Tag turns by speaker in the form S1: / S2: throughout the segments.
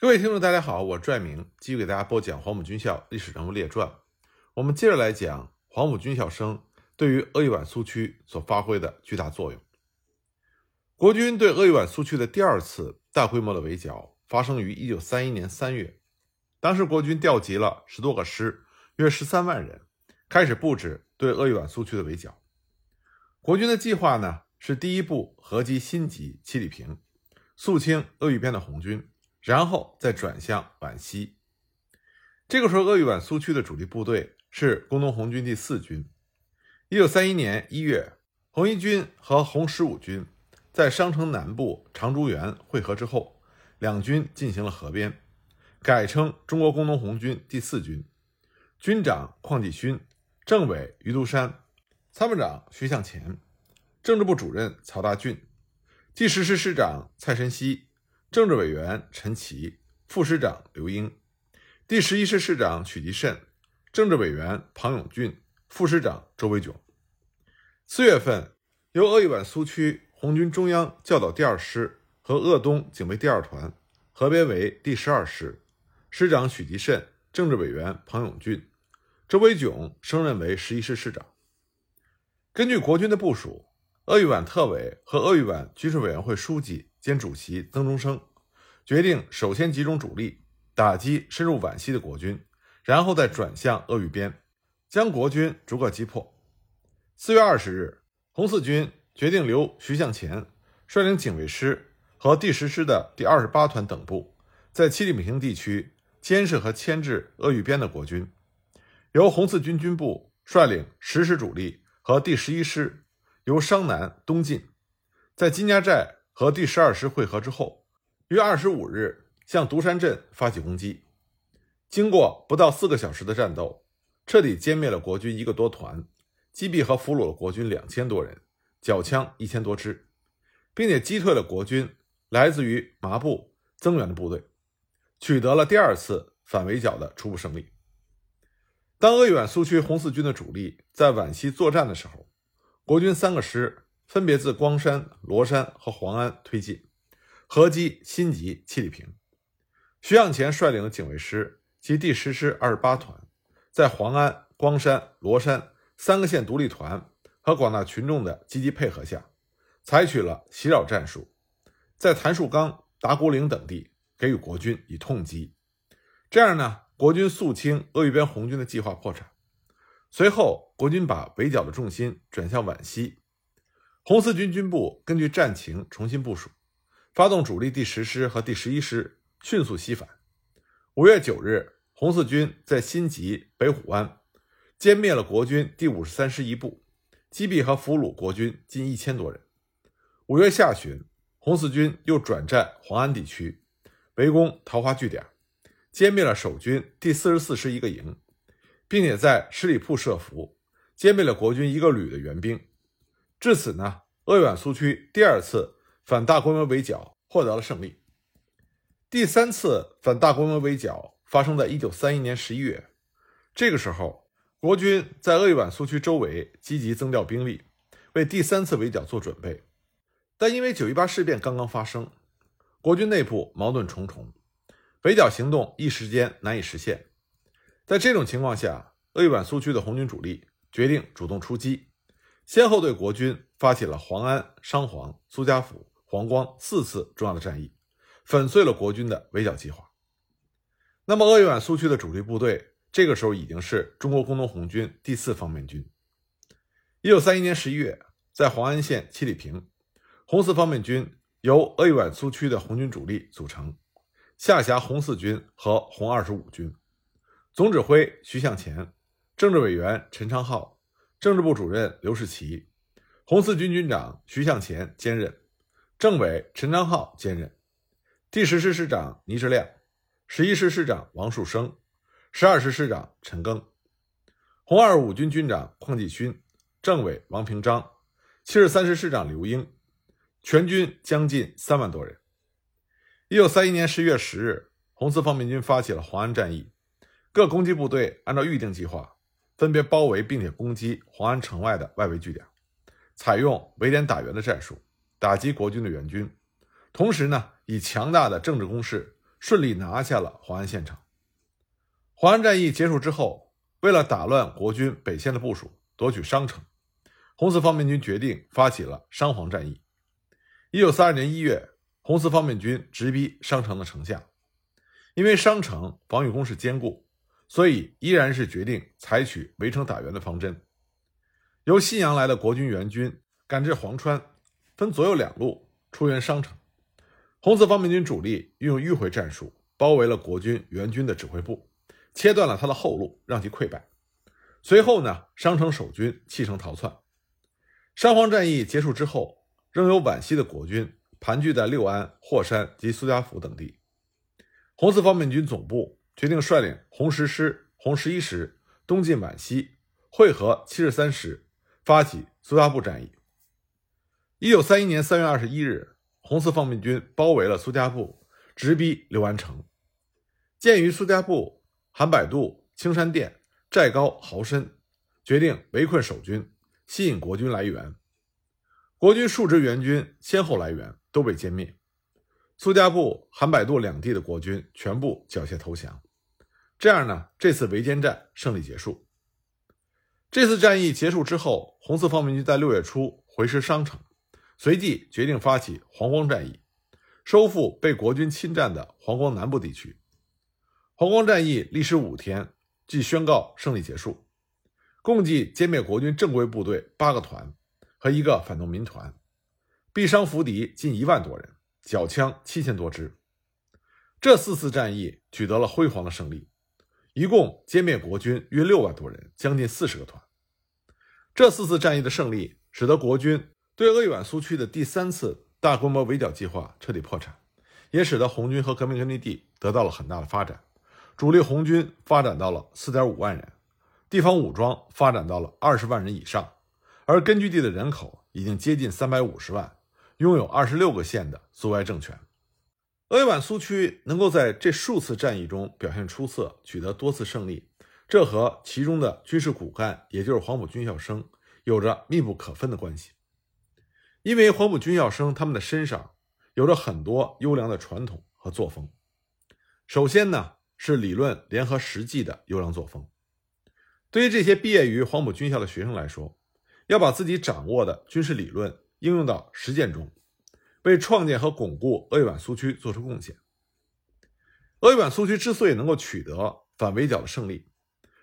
S1: 各位听众，大家好，我是拽明，继续给大家播讲黄埔军校历史人物列传。我们接着来讲黄埔军校生对于鄂豫皖苏区所发挥的巨大作用。国军对鄂豫皖苏区的第二次大规模的围剿发生于1931年3月，当时国军调集了十多个师，约十三万人，开始布置对鄂豫皖苏区的围剿。国军的计划呢是第一步合击新集、七里坪，肃清鄂豫边的红军。然后再转向皖西。这个时候，鄂豫皖苏区的主力部队是工农红军第四军。一九三一年一月，红一军和红十五军在商城南部长竹园会合之后，两军进行了合编，改称中国工农红军第四军。军长邝继勋，政委余独山，参谋长徐向前，政治部主任曹大俊，第十师师长蔡申熙。政治委员陈奇，副师长刘英，第十一师师长许吉慎，政治委员庞永俊，副师长周维炯。四月份，由鄂豫皖苏区红军中央教导第二师和鄂东警备第二团合编为第十二师，师长许吉慎，政治委员庞永俊，周维炯升任为十一师师长。根据国军的部署，鄂豫皖特委和鄂豫皖军事委员会书记。兼主席曾中生决定首先集中主力打击深入皖西的国军，然后再转向鄂豫边，将国军逐个击破。四月二十日，红四军决定留徐向前率领警卫师和第十师的第二十八团等部，在七里坪地区监视和牵制鄂豫边的国军，由红四军军部率领十师主力和第十一师由商南东进，在金家寨。和第十二师会合之后，于二十五日向独山镇发起攻击。经过不到四个小时的战斗，彻底歼灭了国军一个多团，击毙和俘虏了国军两千多人，缴枪一千多支，并且击退了国军来自于麻布增援的部队，取得了第二次反围剿的初步胜利。当鄂豫皖苏区红四军的主力在皖西作战的时候，国军三个师。分别自光山、罗山和黄安推进，合击新集、七里坪。徐向前率领的警卫师及第十师二十八团，在黄安、光山、罗山三个县独立团和广大群众的积极配合下，采取了袭扰战术，在谭树岗、达古岭等地给予国军以痛击。这样呢，国军肃清鄂豫边红军的计划破产。随后，国军把围剿的重心转向皖西。红四军军部根据战情重新部署，发动主力第十师和第十一师迅速西返。五月九日，红四军在新集北虎湾歼灭了国军第五十三师一部，击毙和俘虏国军近一千多人。五月下旬，红四军又转战黄安地区，围攻桃花据点，歼灭了守军第四十四师一个营，并且在十里铺设伏，歼灭了国军一个旅的援兵。至此呢，鄂豫皖苏区第二次反大规模围剿获得了胜利。第三次反大规模围剿发生在一九三一年十一月，这个时候，国军在鄂豫皖苏区周围积极增调兵力，为第三次围剿做准备。但因为九一八事变刚刚发生，国军内部矛盾重重，围剿行动一时间难以实现。在这种情况下，鄂豫皖苏区的红军主力决定主动出击。先后对国军发起了黄安、商黄、苏家府、黄光四次重要的战役，粉碎了国军的围剿计划。那么，鄂豫皖苏区的主力部队这个时候已经是中国工农红军第四方面军。一九三一年十一月，在黄安县七里坪，红四方面军由鄂豫皖苏区的红军主力组成，下辖红四军和红二十五军，总指挥徐向前，政治委员陈昌浩。政治部主任刘士奇，红四军军长徐向前兼任，政委陈昌浩兼任，第十师师长倪志亮，十一师师长王树生，十二师师长陈庚，红二五军军长邝继勋，政委王平章，七十三师师长刘英，全军将近三万多人。一九三一年十月十日，红四方面军发起了黄安战役，各攻击部队按照预定计划。分别包围并且攻击黄安城外的外围据点，采用围点打援的战术，打击国军的援军。同时呢，以强大的政治攻势顺利拿下了黄安县城。黄安战役结束之后，为了打乱国军北线的部署，夺取商城，红四方面军决定发起了商黄战役。一九三二年一月，红四方面军直逼商城的城下，因为商城防御工事坚固，所以依然是决定采取围城打援的方针。由信阳来的国军援军赶至黄川，分左右两路出援商城。红四方面军主力运用迂回战术，包围了国军援军的指挥部。切断了他的后路，让其溃败。随后呢，商城守军弃城逃窜。商黄战役结束之后，仍有皖西的国军盘踞在六安、霍山及苏家府等地。红四方面军总部决定率领红十师、红十一师东进皖西，会合七十三师，发起苏家埠战役。一九三一年三月二十一日，红四方面军包围了苏家埠，直逼六安城。鉴于苏家埠。韩百度、青山店寨高壕深，决定围困守军，吸引国军来援。国军数支援军先后来援，都被歼灭。苏家埠、韩百度两地的国军全部缴械投降。这样呢，这次围歼战胜利结束。这次战役结束之后，红四方面军在六月初回师商城，随即决定发起黄光战役，收复被国军侵占的黄光南部地区。黄光战役历时五天，即宣告胜利结束，共计歼灭国军正规部队八个团和一个反动民团，毙伤俘敌近一万多人，缴枪七千多支。这四次战役取得了辉煌的胜利，一共歼灭国军约六万多人，将近四十个团。这四次战役的胜利，使得国军对鄂豫皖苏区的第三次大规模围剿计划彻底破产，也使得红军和革命根据地得到了很大的发展。主力红军发展到了四点五万人，地方武装发展到了二十万人以上，而根据地的人口已经接近三百五十万，拥有二十六个县的苏维埃政权。鄂豫皖苏区能够在这数次战役中表现出色，取得多次胜利，这和其中的军事骨干，也就是黄埔军校生，有着密不可分的关系。因为黄埔军校生他们的身上有着很多优良的传统和作风。首先呢。是理论联合实际的优良作风。对于这些毕业于黄埔军校的学生来说，要把自己掌握的军事理论应用到实践中，为创建和巩固鄂豫皖苏区做出贡献。鄂豫皖苏区之所以能够取得反围剿的胜利，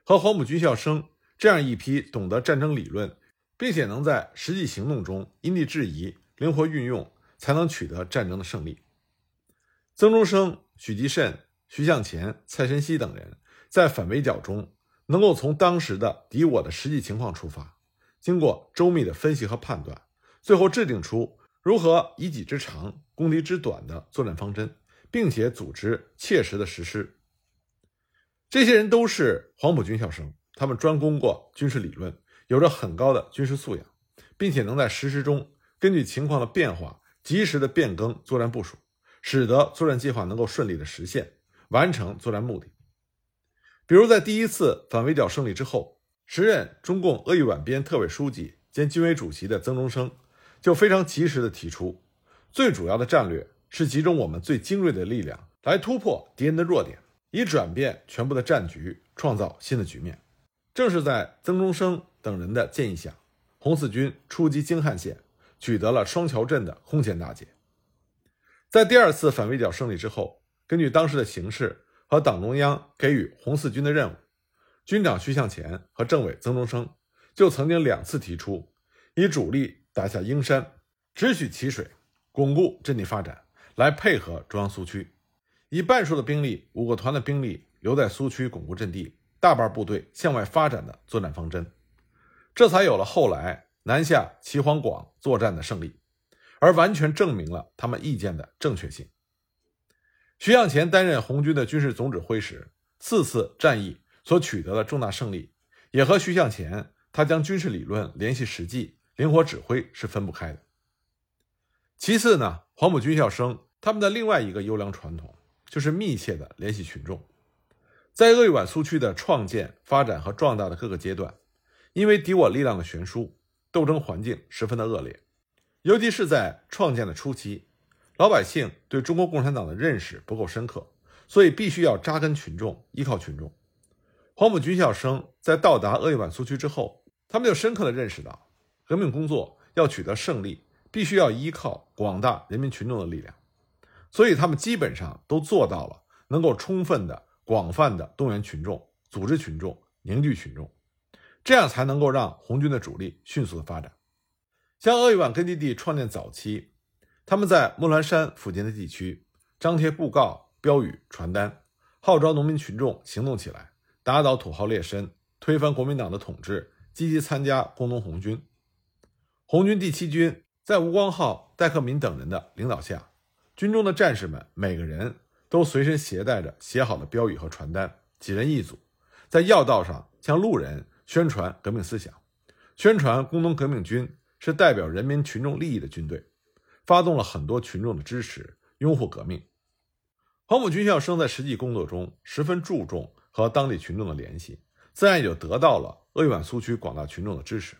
S1: 和黄埔军校生这样一批懂得战争理论，并且能在实际行动中因地制宜、灵活运用，才能取得战争的胜利。曾中生、许继慎。徐向前、蔡申熙等人在反围剿中，能够从当时的敌我的实际情况出发，经过周密的分析和判断，最后制定出如何以己之长攻敌之短的作战方针，并且组织切实的实施。这些人都是黄埔军校生，他们专攻过军事理论，有着很高的军事素养，并且能在实施中根据情况的变化，及时的变更作战部署，使得作战计划能够顺利的实现。完成作战目的，比如在第一次反围剿胜利之后，时任中共鄂豫皖边特委书记兼军委主席的曾中生就非常及时地提出，最主要的战略是集中我们最精锐的力量来突破敌人的弱点，以转变全部的战局，创造新的局面。正是在曾中生等人的建议下，红四军出击京汉线，取得了双桥镇的空前大捷。在第二次反围剿胜利之后。根据当时的形势和党中央给予红四军的任务，军长徐向前和政委曾中生就曾经两次提出，以主力打下英山，直取淇水，巩固阵地发展，来配合中央苏区，以半数的兵力、五个团的兵力留在苏区巩固阵地，大半部队向外发展的作战方针，这才有了后来南下齐黄广作战的胜利，而完全证明了他们意见的正确性。徐向前担任红军的军事总指挥时，四次战役所取得的重大胜利，也和徐向前他将军事理论联系实际、灵活指挥是分不开的。其次呢，黄埔军校生他们的另外一个优良传统，就是密切的联系群众。在鄂豫皖苏区的创建、发展和壮大的各个阶段，因为敌我力量的悬殊，斗争环境十分的恶劣，尤其是在创建的初期。老百姓对中国共产党的认识不够深刻，所以必须要扎根群众，依靠群众。黄埔军校生在到达鄂豫皖苏区之后，他们就深刻地认识到，革命工作要取得胜利，必须要依靠广大人民群众的力量。所以，他们基本上都做到了能够充分的、广泛的动员群众、组织群众、凝聚群众，这样才能够让红军的主力迅速的发展。像鄂豫皖根据地创建早期，他们在木兰山附近的地区张贴布告、标语、传单，号召农民群众行动起来。打倒土豪劣绅，推翻国民党的统治，积极参加工农红军。红军第七军在吴光浩、戴克敏等人的领导下，军中的战士们每个人都随身携带着写好的标语和传单，几人一组，在要道上向路人宣传革命思想，宣传工农革命军是代表人民群众利益的军队，发动了很多群众的支持，拥护革命。黄埔军校生在实际工作中十分注重。和当地群众的联系，自然也就得到了鄂豫皖苏区广大群众的支持。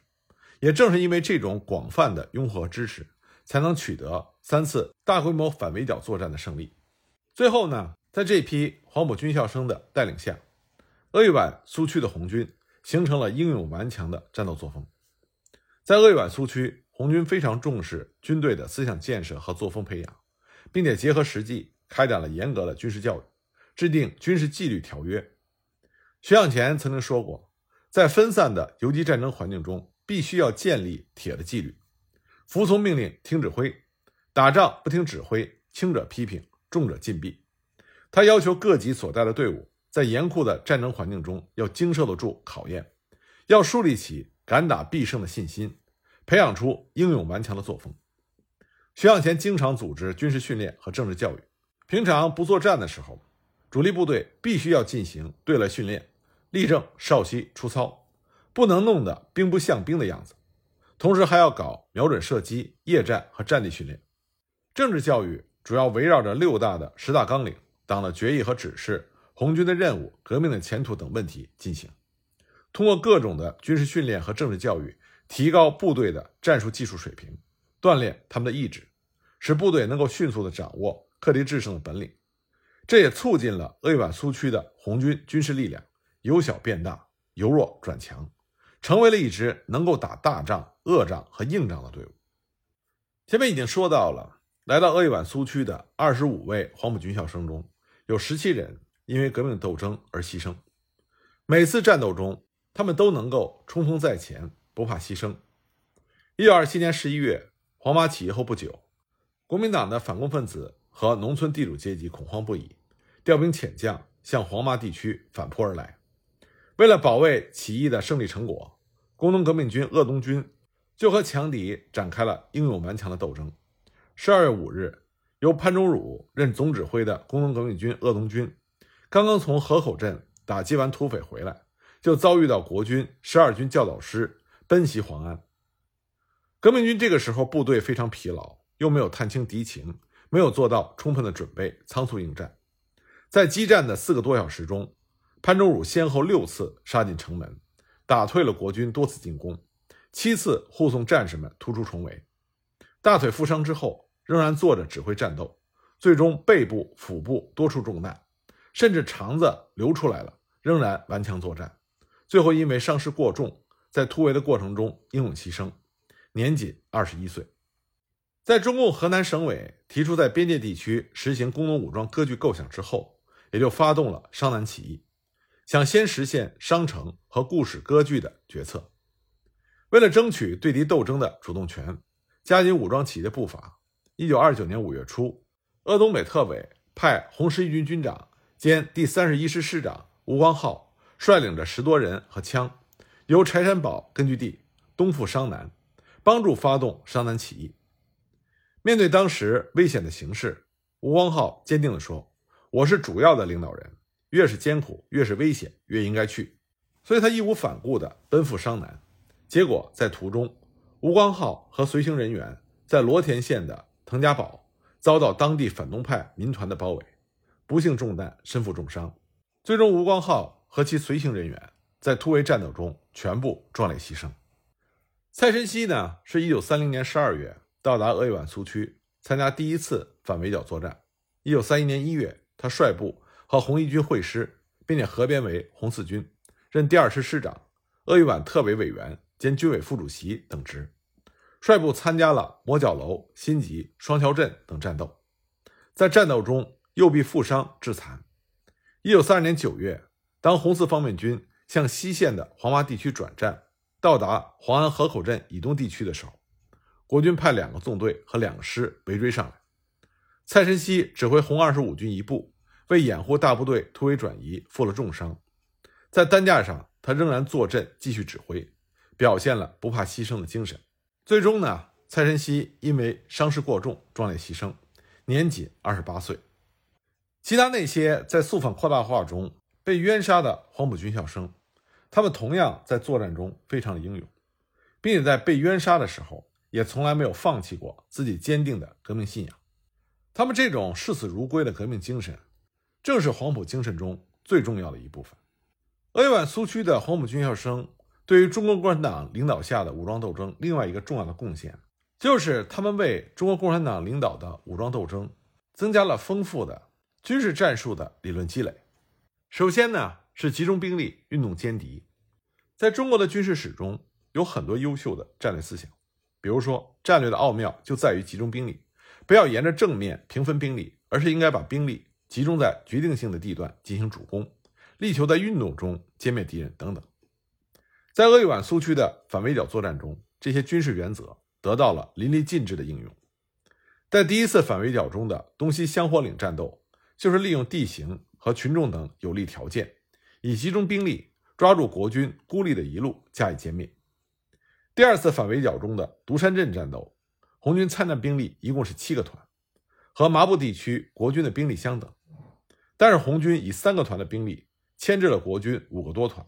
S1: 也正是因为这种广泛的拥护和支持，才能取得三次大规模反围剿作战的胜利。最后呢，在这批黄埔军校生的带领下，鄂豫皖苏区的红军形成了英勇顽强的战斗作风。在鄂豫皖苏区，红军非常重视军队的思想建设和作风培养，并且结合实际开展了严格的军事教育，制定军事纪律条约。徐向前曾经说过，在分散的游击战争环境中，必须要建立铁的纪律，服从命令，听指挥。打仗不听指挥，轻者批评，重者禁闭。他要求各级所带的队伍，在严酷的战争环境中要经受得住考验，要树立起敢打必胜的信心，培养出英勇顽强的作风。徐向前经常组织军事训练和政治教育，平常不作战的时候，主力部队必须要进行对赖训练。立正稍息出操，不能弄得兵不像兵的样子。同时还要搞瞄准射击、夜战和战地训练。政治教育主要围绕着六大的十大纲领、党的决议和指示、红军的任务、革命的前途等问题进行。通过各种的军事训练和政治教育，提高部队的战术技术水平，锻炼他们的意志，使部队能够迅速地掌握克敌制胜的本领。这也促进了鄂豫皖苏区的红军军事力量。由小变大，由弱转强，成为了一支能够打大仗、恶仗和硬仗的队伍。前面已经说到了，来到鄂豫皖苏区的二十五位黄埔军校生中，有十七人因为革命斗争而牺牲。每次战斗中，他们都能够冲锋在前，不怕牺牲。一九二七年十一月，黄麻起义后不久，国民党的反共分子和农村地主阶级恐慌不已，调兵遣将向黄麻地区反扑而来。为了保卫起义的胜利成果，工农革命军鄂东军就和强敌展开了英勇顽强的斗争。十二月五日，由潘忠汝任总指挥的工农革命军鄂东军，刚刚从河口镇打击完土匪回来，就遭遇到国军十二军教导师奔袭黄安。革命军这个时候部队非常疲劳，又没有探清敌情，没有做到充分的准备，仓促应战，在激战的四个多小时中。潘忠汝先后六次杀进城门，打退了国军多次进攻，七次护送战士们突出重围。大腿负伤之后，仍然坐着指挥战斗，最终背部、腹部多处中弹，甚至肠子流出来了，仍然顽强作战。最后因为伤势过重，在突围的过程中英勇牺牲，年仅二十一岁。在中共河南省委提出在边界地区实行工农武装割据构想之后，也就发动了商南起义。想先实现商城和固始割据的决策，为了争取对敌斗争的主动权，加紧武装起义的步伐。一九二九年五月初，鄂东北特委派红十一军军长兼第三十一师师长吴光浩率领着十多人和枪，由柴山堡根据地东赴商南，帮助发动商南起义。面对当时危险的形势，吴光浩坚定地说：“我是主要的领导人。”越是艰苦，越是危险，越应该去。所以他义无反顾地奔赴商南。结果在途中，吴光浩和随行人员在罗田县的滕家堡遭到当地反动派民团的包围，不幸中弹，身负重伤。最终，吴光浩和其随行人员在突围战斗中全部壮烈牺牲。蔡申熙呢，是一九三零年十二月到达鄂豫皖苏区，参加第一次反围剿作战。一九三一年一月，他率部。和红一军会师，并且合编为红四军，任第二师师长、鄂豫皖特委委员兼军委副主席等职，率部参加了磨角楼、新集、双桥镇等战斗，在战斗中右臂负伤致残。一九三二年九月，当红四方面军向西线的黄洼地区转战，到达黄安河口镇以东地区的时候，国军派两个纵队和两个师围追上来。蔡申熙指挥红二十五军一部，为掩护大部队突围转移，负了重伤。在担架上，他仍然坐镇继续指挥，表现了不怕牺牲的精神。最终呢，蔡申熙因为伤势过重，壮烈牺牲，年仅二十八岁。其他那些在肃反扩大化中被冤杀的黄埔军校生，他们同样在作战中非常的英勇，并且在被冤杀的时候，也从来没有放弃过自己坚定的革命信仰。他们这种视死如归的革命精神，正是黄埔精神中最重要的一部分。鄂豫皖苏区的黄埔军校生对于中国共产党领导下的武装斗争，另外一个重要的贡献，就是他们为中国共产党领导的武装斗争增加了丰富的军事战术的理论积累。首先呢，是集中兵力运动歼敌。在中国的军事史中，有很多优秀的战略思想，比如说，战略的奥妙就在于集中兵力。不要沿着正面平分兵力，而是应该把兵力集中在决定性的地段进行主攻，力求在运动中歼灭敌人等等。在鄂豫皖苏区的反围剿作战中，这些军事原则得到了淋漓尽致的应用。在第一次反围剿中的东西香火岭战斗，就是利用地形和群众等有利条件，以集中兵力抓住国军孤立的一路加以歼灭。第二次反围剿中的独山镇战斗。红军参战兵力一共是七个团，和麻布地区国军的兵力相等，但是红军以三个团的兵力牵制了国军五个多团，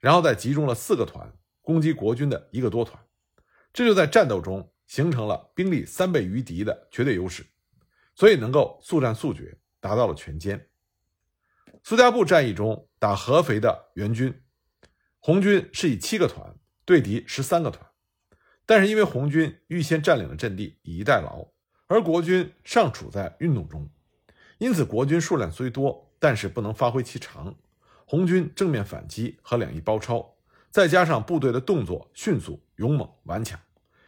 S1: 然后再集中了四个团攻击国军的一个多团，这就在战斗中形成了兵力三倍于敌的绝对优势，所以能够速战速决，达到了全歼。苏家埠战役中打合肥的援军，红军是以七个团对敌十三个团。但是因为红军预先占领了阵地，以逸待劳，而国军尚处在运动中，因此国军数量虽多，但是不能发挥其长。红军正面反击和两翼包抄，再加上部队的动作迅速、勇猛、顽强，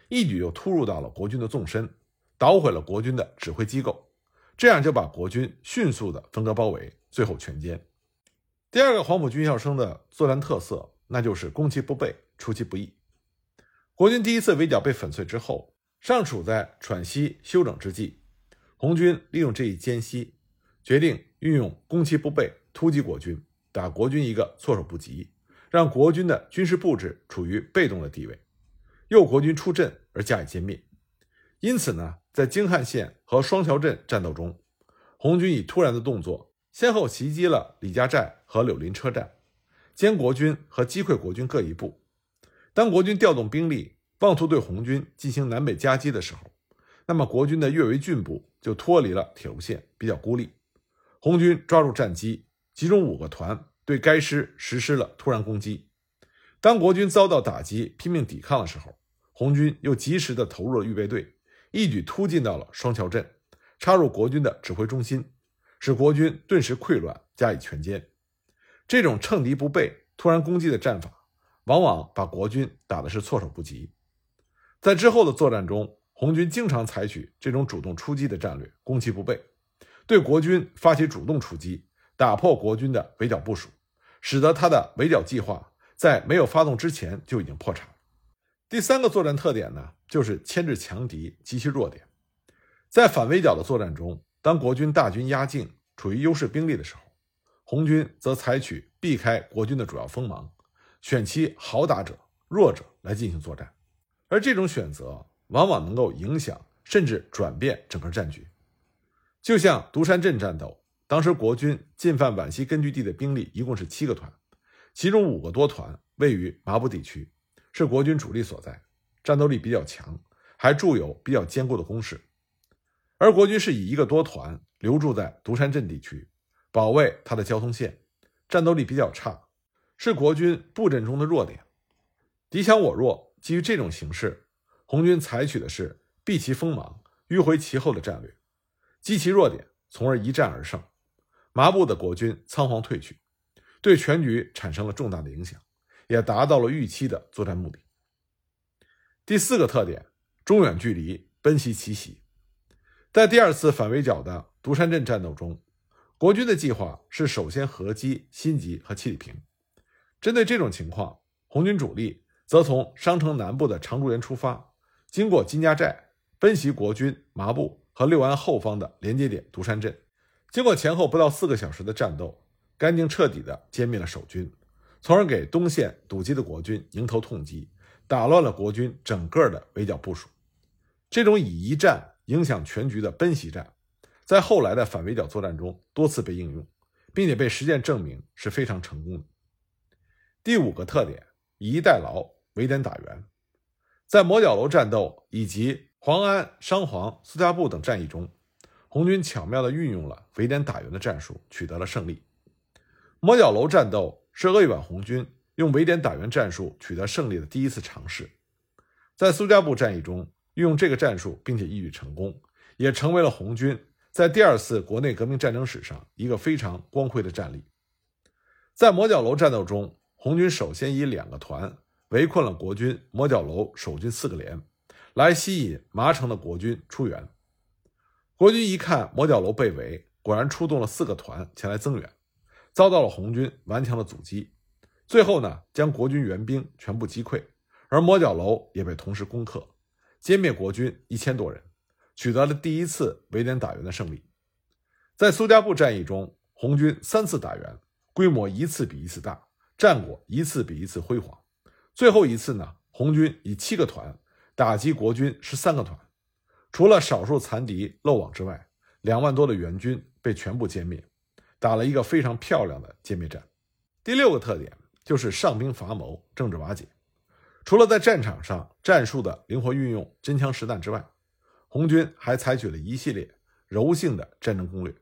S1: 一举又突入到了国军的纵深，捣毁了国军的指挥机构，这样就把国军迅速的分割包围，最后全歼。第二个黄埔军校生的作战特色，那就是攻其不备，出其不意。国军第一次围剿被粉碎之后，尚处在喘息休整之际，红军利用这一间隙，决定运用攻其不备，突击国军，打国军一个措手不及，让国军的军事布置处于被动的地位，诱国军出阵而加以歼灭。因此呢，在京汉线和双桥镇战斗中，红军以突然的动作，先后袭击了李家寨和柳林车站，歼国军和击溃国军各一部。当国军调动兵力，妄图对红军进行南北夹击的时候，那么国军的越围郡部就脱离了铁路线，比较孤立。红军抓住战机，集中五个团对该师实施了突然攻击。当国军遭到打击，拼命抵抗的时候，红军又及时的投入了预备队，一举突进到了双桥镇，插入国军的指挥中心，使国军顿时溃乱，加以全歼。这种趁敌不备、突然攻击的战法。往往把国军打的是措手不及，在之后的作战中，红军经常采取这种主动出击的战略，攻其不备，对国军发起主动出击，打破国军的围剿部署，使得他的围剿计划在没有发动之前就已经破产。第三个作战特点呢，就是牵制强敌，及其弱点。在反围剿的作战中，当国军大军压境，处于优势兵力的时候，红军则采取避开国军的主要锋芒。选其好打者、弱者来进行作战，而这种选择往往能够影响甚至转变整个战局。就像独山镇战斗，当时国军进犯皖西根据地的兵力一共是七个团，其中五个多团位于麻布地区，是国军主力所在，战斗力比较强，还驻有比较坚固的工事。而国军是以一个多团留驻在独山镇地区，保卫他的交通线，战斗力比较差。是国军布阵中的弱点，敌强我弱。基于这种形势，红军采取的是避其锋芒、迂回其后的战略，击其弱点，从而一战而胜。麻布的国军仓皇退去，对全局产生了重大的影响，也达到了预期的作战目的。第四个特点，中远距离奔袭奇袭。在第二次反围剿的独山镇战斗中，国军的计划是首先合击新集和七里坪。针对这种情况，红军主力则从商城南部的长竹园出发，经过金家寨，奔袭国军麻布和六安后方的连接点独山镇。经过前后不到四个小时的战斗，干净彻底地歼灭了守军，从而给东线堵击的国军迎头痛击。打乱了国军整个的围剿部署。这种以一战影响全局的奔袭战，在后来的反围剿作战中多次被应用，并且被实践证明是非常成功的。第五个特点，以逸待劳，围点打援。在磨角楼战斗以及黄安、商黄、苏家埠等战役中，红军巧妙地运用了围点打援的战术，取得了胜利。磨角楼战斗是鄂豫皖红军。用围点打援战术取得胜利的第一次尝试，在苏家埠战役中运用这个战术，并且一举成功，也成为了红军在第二次国内革命战争史上一个非常光辉的战例。在磨角楼战斗中，红军首先以两个团围困了国军磨角楼守军四个连，来吸引麻城的国军出援。国军一看磨角楼被围，果然出动了四个团前来增援，遭到了红军顽强的阻击。最后呢，将国军援兵全部击溃，而磨角楼也被同时攻克，歼灭国军一千多人，取得了第一次围点打援的胜利。在苏家埠战役中，红军三次打援，规模一次比一次大，战果一次比一次辉煌。最后一次呢，红军以七个团打击国军十三个团，除了少数残敌漏网之外，两万多的援军被全部歼灭，打了一个非常漂亮的歼灭战。第六个特点。就是上兵伐谋，政治瓦解。除了在战场上战术的灵活运用、真枪实弹之外，红军还采取了一系列柔性的战争攻略。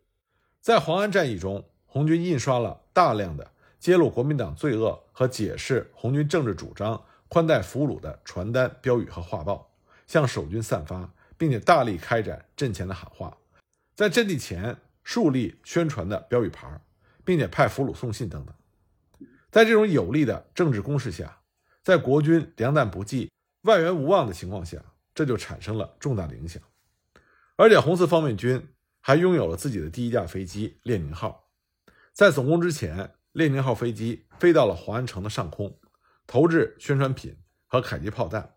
S1: 在黄安战役中，红军印刷了大量的揭露国民党罪恶和解释红军政治主张、宽待俘虏的传单、标语和画报，向守军散发，并且大力开展阵前的喊话，在阵地前树立宣传的标语牌，并且派俘虏送信等等。在这种有力的政治攻势下，在国军粮弹不济、外援无望的情况下，这就产生了重大的影响。而且红四方面军还拥有了自己的第一架飞机“列宁号”。在总攻之前，“列宁号”飞机飞到了黄安城的上空，投掷宣传品和迫击炮弹，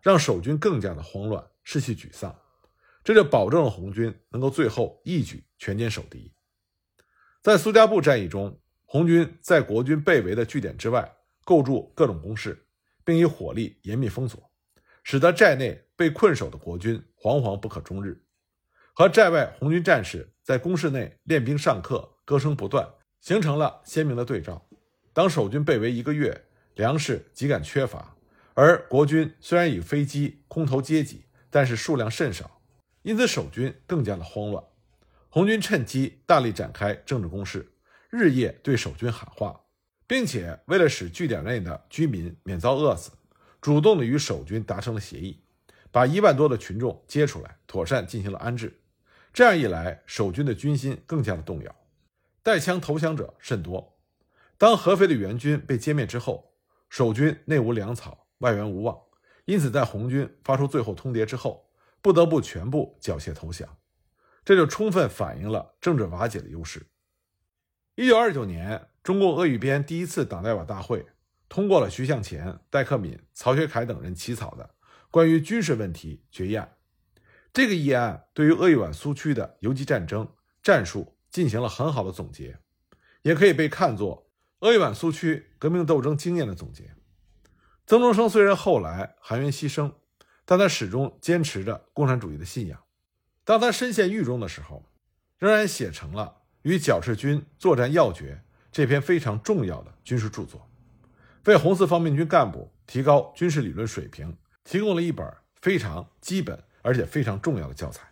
S1: 让守军更加的慌乱、士气沮丧。这就保证了红军能够最后一举全歼守敌。在苏家埠战役中。红军在国军被围的据点之外构筑各种工事，并以火力严密封锁，使得寨内被困守的国军惶惶不可终日。和寨外红军战士在工事内练兵上课，歌声不断，形成了鲜明的对照。当守军被围一个月，粮食极感缺乏，而国军虽然以飞机空投接济，但是数量甚少，因此守军更加的慌乱。红军趁机大力展开政治攻势。日夜对守军喊话，并且为了使据点内的居民免遭饿死，主动的与守军达成了协议，把一万多的群众接出来，妥善进行了安置。这样一来，守军的军心更加的动摇，带枪投降者甚多。当合肥的援军被歼灭之后，守军内无粮草，外援无望，因此在红军发出最后通牒之后，不得不全部缴械投降。这就充分反映了政治瓦解的优势。一九二九年，中共鄂豫边第一次党代表大会通过了徐向前、戴克敏、曹学凯等人起草的关于军事问题决议案。这个议案对于鄂豫皖苏区的游击战争战术进行了很好的总结，也可以被看作鄂豫皖苏区革命斗争经验的总结。曾中生虽然后来含冤牺牲，但他始终坚持着共产主义的信仰。当他身陷狱中的时候，仍然写成了。与剿赤军作战要诀这篇非常重要的军事著作，为红四方面军干部提高军事理论水平提供了一本非常基本而且非常重要的教材。